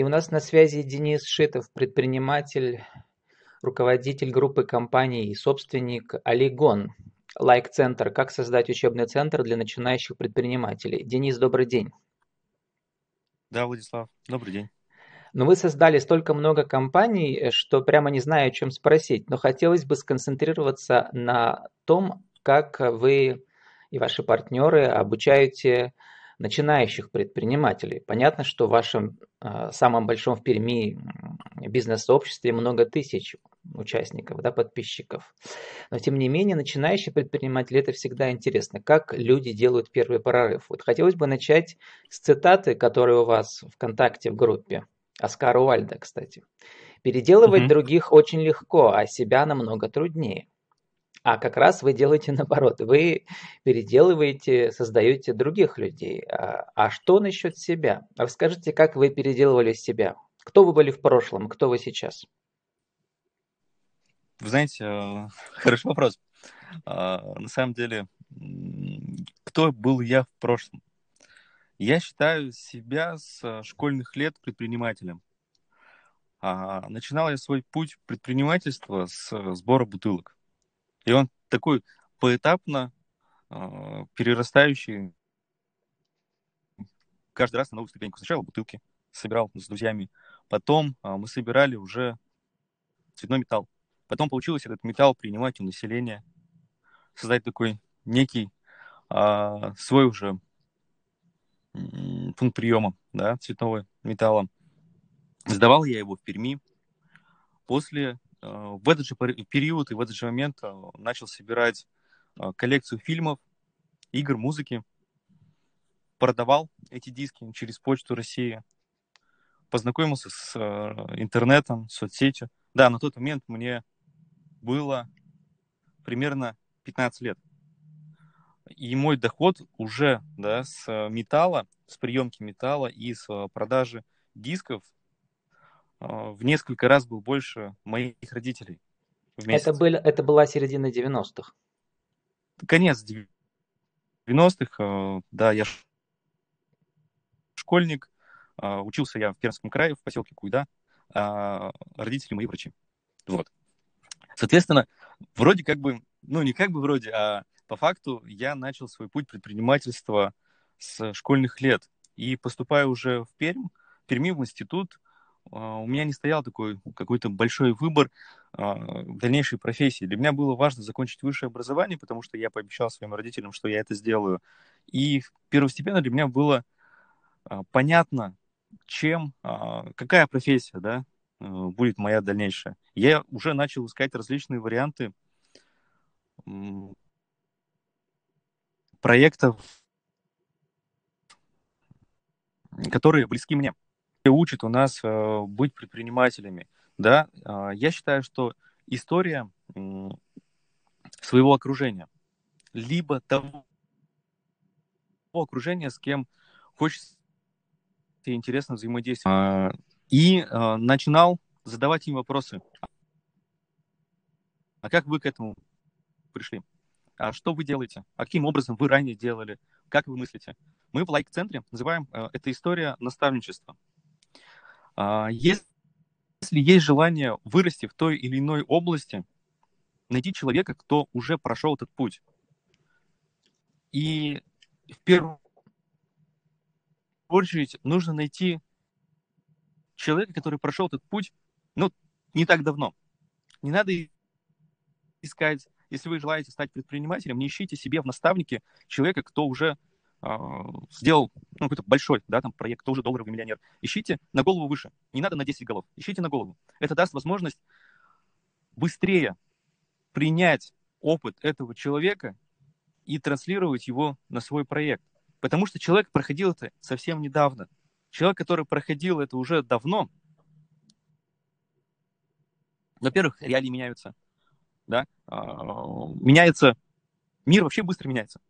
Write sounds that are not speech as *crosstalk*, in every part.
И у нас на связи Денис Шитов, предприниматель, руководитель группы компаний и собственник Алигон, лайк-центр. Как создать учебный центр для начинающих предпринимателей? Денис, добрый день. Да, Владислав, добрый день. Но вы создали столько много компаний, что прямо не знаю, о чем спросить. Но хотелось бы сконцентрироваться на том, как вы и ваши партнеры обучаете начинающих предпринимателей. Понятно, что в вашем э, самом большом в Перми бизнес-сообществе много тысяч участников, да, подписчиков. Но тем не менее, начинающие предприниматели это всегда интересно, как люди делают первый прорыв. Вот хотелось бы начать с цитаты, которые у вас ВКонтакте в группе. Оскара Уальда, кстати. Переделывать mm-hmm. других очень легко, а себя намного труднее. А как раз вы делаете *laughs* наоборот. Вы переделываете, создаете других людей. А, а что насчет себя? А скажите, как вы переделывали себя? Кто вы были в прошлом, кто вы сейчас? Вы знаете, э, *laughs* хороший вопрос. А, на самом деле, кто был я в прошлом? Я считаю себя с школьных лет предпринимателем. А, начинал я свой путь предпринимательства с сбора бутылок. И он такой поэтапно э, перерастающий каждый раз на новую ступеньку. Сначала бутылки собирал с друзьями, потом э, мы собирали уже цветной металл. Потом получилось этот металл принимать у населения, создать такой некий э, свой уже пункт приема да, цветного металла. Сдавал я его в Перми. После в этот же период и в этот же момент э, начал собирать э, коллекцию фильмов, игр, музыки. Продавал эти диски через Почту России. Познакомился с интернетом, соцсетью. Да, на тот момент мне было примерно 15 лет. И мой доход уже да, с металла, с приемки металла и с продажи дисков в несколько раз был больше моих родителей. Это, был, это была середина 90-х. Конец 90-х, а, да, я школьник, а, учился я в Пермском крае, в поселке Куйда, родители мои врачи. Вот. Соответственно, вроде как бы, ну не как бы вроде, а по факту я начал свой путь предпринимательства с школьных лет. И поступая уже в Пермь, в Перми в институт, а, у меня не стоял такой какой-то большой выбор а, дальнейшей профессии. Для меня было важно закончить высшее образование, потому что я пообещал своим родителям, что я это сделаю. И первостепенно для меня было а, понятно, чем, какая профессия, да, будет моя дальнейшая. Я уже начал искать различные варианты проектов, которые близки мне учит у нас э, быть предпринимателями. Да? Э, я считаю, что история своего окружения, либо того окружения, с кем хочется интересно взаимодействовать. И э, начинал задавать им вопросы. А как вы к этому пришли? А что вы делаете? А каким образом вы ранее делали? Как вы мыслите? Мы в лайк-центре называем э, это история наставничества. А, если есть желание вырасти в той или иной области, найти человека, кто уже прошел этот путь. И в первую очередь нужно найти человека, который прошел этот путь, ну, не так давно. Не надо искать, если вы желаете стать предпринимателем, не ищите себе в наставнике человека, кто уже сделал ну, какой-то большой да, там, проект, тоже долларовый миллионер, ищите на голову выше. Не надо на 10 голов, ищите на голову. Это даст возможность быстрее принять опыт этого человека и транслировать его на свой проект. Потому что человек проходил это совсем недавно. Человек, который проходил это уже давно, во-первых, реалии меняются, да, а, меняется, мир вообще быстро меняется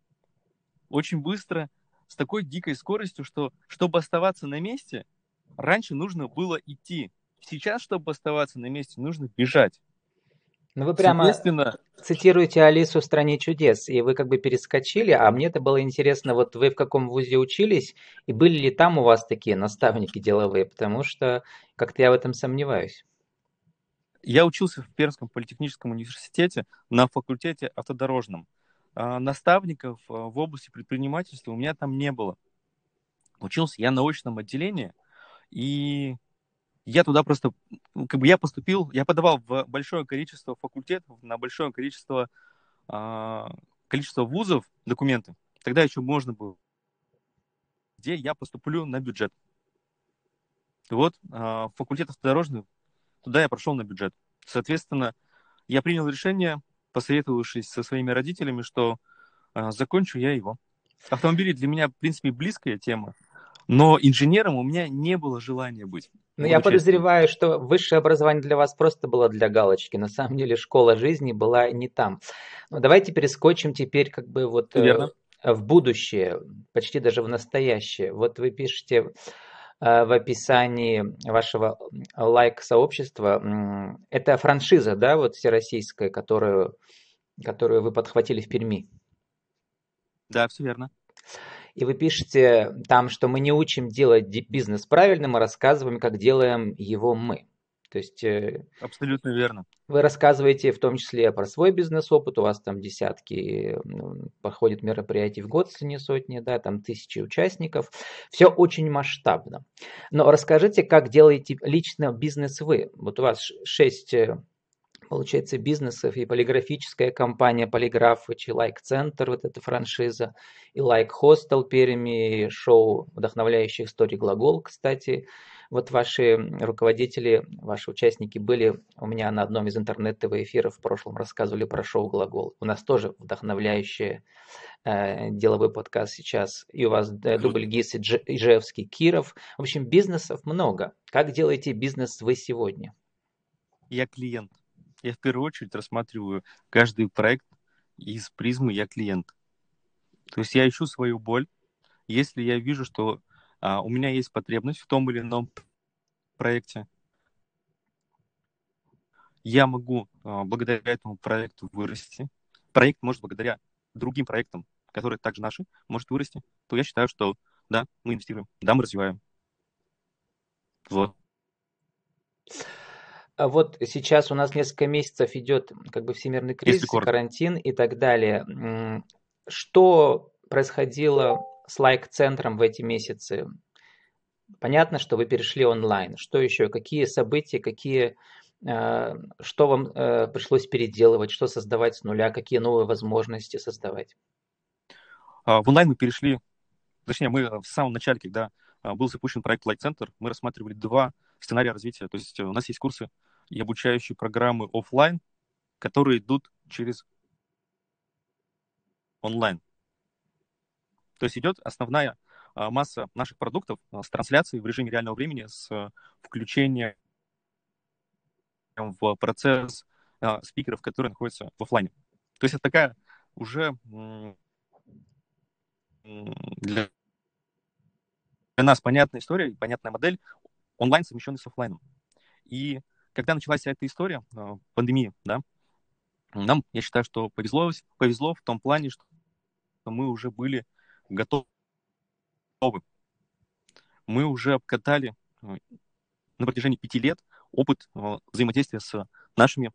очень быстро, с такой дикой скоростью, что чтобы оставаться на месте, раньше нужно было идти. Сейчас, чтобы оставаться на месте, нужно бежать. Ну вы прямо цитируете Алису в «Стране чудес», и вы как бы перескочили, а мне это было интересно, вот вы в каком вузе учились, и были ли там у вас такие наставники деловые, потому что как-то я в этом сомневаюсь. Я учился в Пермском политехническом университете на факультете автодорожном. А наставников а, в области предпринимательства у меня там не было. Учился я на очном отделении, и я туда просто, как бы я поступил, я подавал в большое количество факультетов, на большое количество, э, количество вузов документы. Тогда еще можно было, где я поступлю на бюджет. Вот, факультет автодорожный, туда я прошел на бюджет. Соответственно, я принял решение, посоветовавшись со своими родителями, что э, закончу я его. Автомобили для меня, в принципе, близкая тема, но инженером у меня не было желания быть. Ну, я подозреваю, что высшее образование для вас просто было для галочки. На самом деле школа жизни была не там. Но давайте перескочим теперь как бы вот э, Верно. в будущее, почти даже в настоящее. Вот вы пишете в описании вашего лайк-сообщества, это франшиза, да, вот всероссийская, которую, которую вы подхватили в Перми? Да, все верно и вы пишете там, что мы не учим делать бизнес правильно, мы рассказываем, как делаем его мы. То есть... Э, Абсолютно верно. Вы рассказываете в том числе про свой бизнес-опыт, у вас там десятки проходит мероприятий в год, если не сотни, да, там тысячи участников. Все очень масштабно. Но расскажите, как делаете лично бизнес вы. Вот у вас шесть э, получается, бизнесов, и полиграфическая компания Полиграф, и Лайк-центр, вот эта франшиза, и Лайк-хостел Перми, и шоу «Вдохновляющих историй глагол», кстати. Вот ваши руководители, ваши участники были у меня на одном из интернет-ТВ эфиров в прошлом, рассказывали про шоу «Глагол». У нас тоже вдохновляющий э, деловой подкаст сейчас. И у вас э, дубль ГИС Ижевский, Киров. В общем, бизнесов много. Как делаете бизнес вы сегодня? Я клиент я в первую очередь рассматриваю каждый проект из призмы «я клиент». То есть я ищу свою боль. Если я вижу, что у меня есть потребность в том или ином проекте, я могу а, благодаря этому проекту вырасти. Проект может благодаря другим проектам, которые также наши, может вырасти. То я считаю, что да, мы инвестируем, да, мы развиваем. Вот. А вот сейчас у нас несколько месяцев идет как бы всемирный кризис, карантин и так далее. Что происходило с лайк-центром в эти месяцы? Понятно, что вы перешли онлайн. Что еще? Какие события, какие, э, что вам э, пришлось переделывать, что создавать с нуля, какие новые возможности создавать? А, в онлайн мы перешли, точнее, мы в самом начале, когда а, был запущен проект Light Center, мы рассматривали два сценария развития. То есть у нас есть курсы и обучающие программы офлайн, которые идут через онлайн. То есть идет основная а, масса наших продуктов а, с трансляцией в режиме реального времени, с а, включением в процесс спикеров, которые находятся в офлайне. То есть это такая уже для нас понятная история, понятная модель онлайн совмещенный с офлайном. И когда началась вся эта история, пандемии, да, нам, я считаю, что повезло, повезло в том плане, что мы уже были готовы. Мы уже обкатали а, на протяжении пяти лет опыт а, взаимодействия с нашими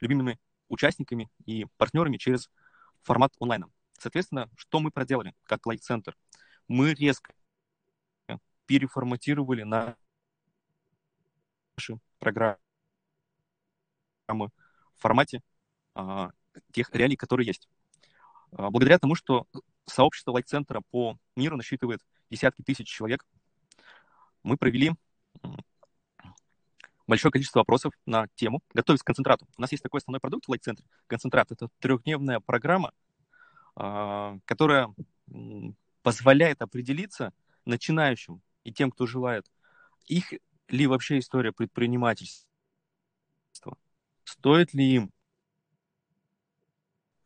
любимыми участниками и партнерами через формат онлайна. Соответственно, что мы проделали как лайт-центр? Мы резко переформатировали наши программы в формате а, тех реалий, которые есть. А, благодаря тому, что сообщество лайт-центра по миру насчитывает десятки тысяч человек, мы провели большое количество вопросов на тему «Готовить к концентрату». У нас есть такой основной продукт в лайт-центре. Концентрат — это трехдневная программа, а, которая позволяет определиться начинающим и тем, кто желает, их ли вообще история предпринимательства, стоит ли им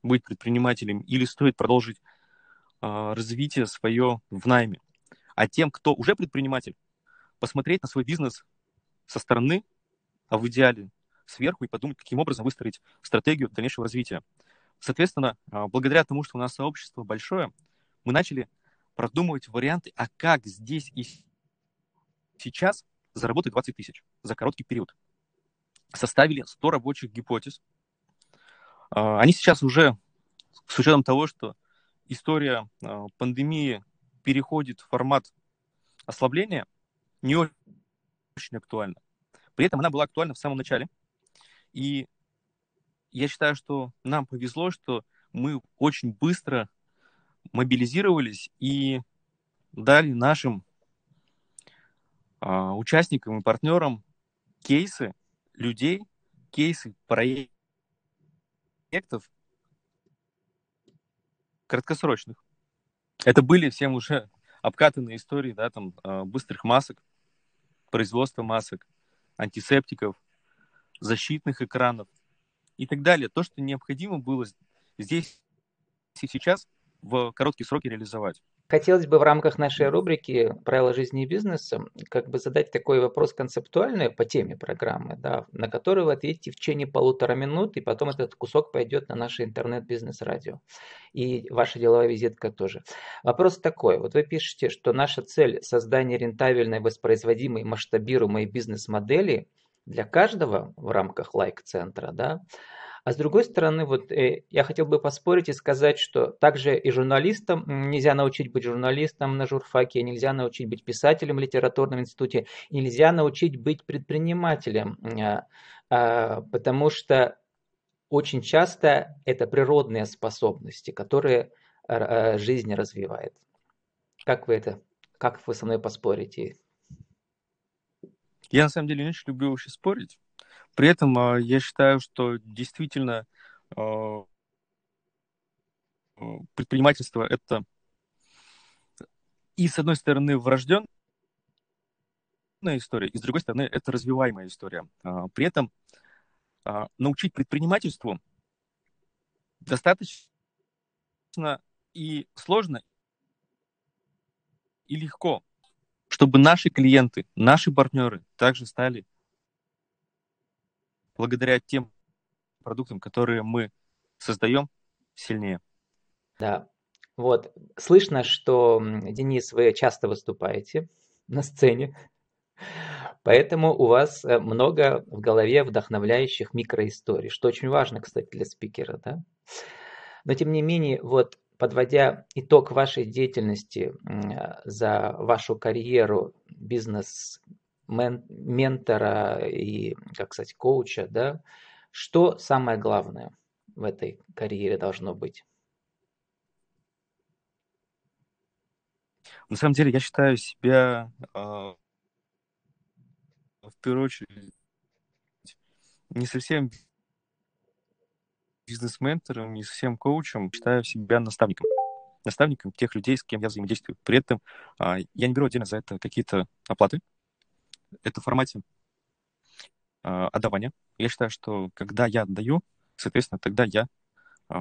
быть предпринимателем или стоит продолжить развитие свое в найме. А тем, кто уже предприниматель, посмотреть на свой бизнес со стороны, а в идеале сверху и подумать, каким образом выстроить стратегию дальнейшего развития. Соответственно, а, благодаря тому, что у нас сообщество большое, мы начали продумывать варианты, а как здесь и сейчас заработать 20 тысяч за короткий период. Составили 100 рабочих гипотез. А, они сейчас уже, с учетом того, что история а, пандемии переходит в формат ослабления, не очень актуальна. При этом она была актуальна в самом начале. И я считаю, что нам повезло, что мы очень быстро мобилизировались и дали нашим а, участникам и партнерам кейсы людей, кейсы проектов краткосрочных. Это были всем уже *laughs* обкатанные истории, да, там, а, быстрых масок, производства масок, антисептиков, защитных экранов и так далее. То, что необходимо было здесь и сейчас в короткие сроки реализовать. Хотелось бы в рамках нашей рубрики «Правила жизни и бизнеса» как бы задать такой вопрос концептуальный по теме программы, да, на который вы ответите в течение полутора минут, и потом этот кусок пойдет на наше интернет-бизнес-радио. И ваша деловая визитка тоже. Вопрос такой. Вот вы пишете, что наша цель – создание рентабельной, воспроизводимой, масштабируемой бизнес-модели для каждого в рамках лайк-центра, да, а с другой стороны, вот э, я хотел бы поспорить и сказать, что также и журналистам нельзя научить быть журналистом на журфаке, нельзя научить быть писателем в литературном институте, нельзя научить быть предпринимателем, э, э, потому что очень часто это природные способности, которые э, жизнь развивает. Как вы это, как вы со мной поспорите? Я на самом деле не очень люблю вообще спорить. При этом а, я считаю, что действительно а, предпринимательство это и с одной стороны врожденная история, и с другой стороны это развиваемая история. А, при этом научить предпринимательству достаточно и сложно, и легко, чтобы наши клиенты, наши партнеры также стали благодаря тем продуктам, которые мы создаем, сильнее. Да, вот. Слышно, что, Денис, вы часто выступаете на сцене, поэтому у вас э, много в голове вдохновляющих микроисторий, что очень важно, кстати, для спикера, да? Но, тем не менее, вот подводя итог вашей деятельности за вашу карьеру бизнес мен, ментора и, как сказать, коуча, да, что самое главное в этой карьере должно быть? На самом деле, я считаю себя э, в первую очередь не совсем бизнес-ментором, не совсем коучем, считаю себя наставником. Наставником тех людей, с кем я взаимодействую. При этом э, я не беру отдельно за это какие-то оплаты это в формате э, отдавания. Я считаю, что когда я отдаю, соответственно, тогда я э,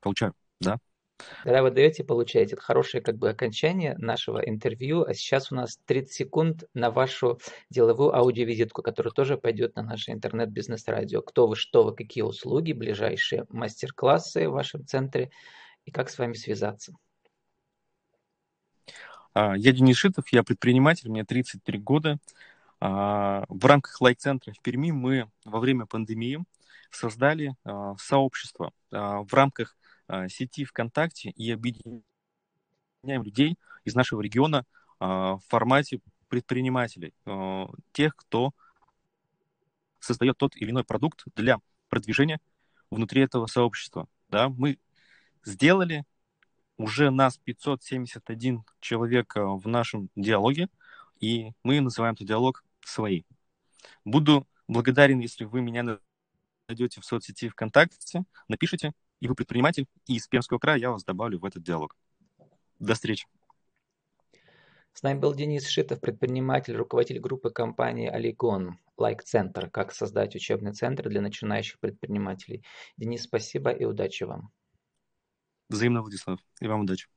получаю, да. Когда вы даете, получаете. Это хорошее как бы окончание нашего интервью. А сейчас у нас 30 секунд на вашу деловую аудиовизитку, которая тоже пойдет на наше интернет-бизнес-радио. Кто вы, что вы, какие услуги, ближайшие мастер-классы в вашем центре и как с вами связаться. А, я Денис Шитов, я предприниматель, мне 33 года. А, в рамках лайк-центра в Перми мы во время пандемии создали а, сообщество в рамках сети ВКонтакте и объединяем людей из нашего региона в формате предпринимателей, тех, кто создает тот или иной продукт для продвижения внутри этого сообщества. Да, мы сделали уже нас 571 человек в нашем диалоге, и мы называем этот диалог «Свои». Буду благодарен, если вы меня найдете в соцсети ВКонтакте, напишите, и вы предприниматель, и из Пермского края я вас добавлю в этот диалог. До встречи. С нами был Денис Шитов, предприниматель, руководитель группы компании Алигон, Лайк Центр, как создать учебный центр для начинающих предпринимателей. Денис, спасибо и удачи вам. Взаимно, Владислав. И вам удачи.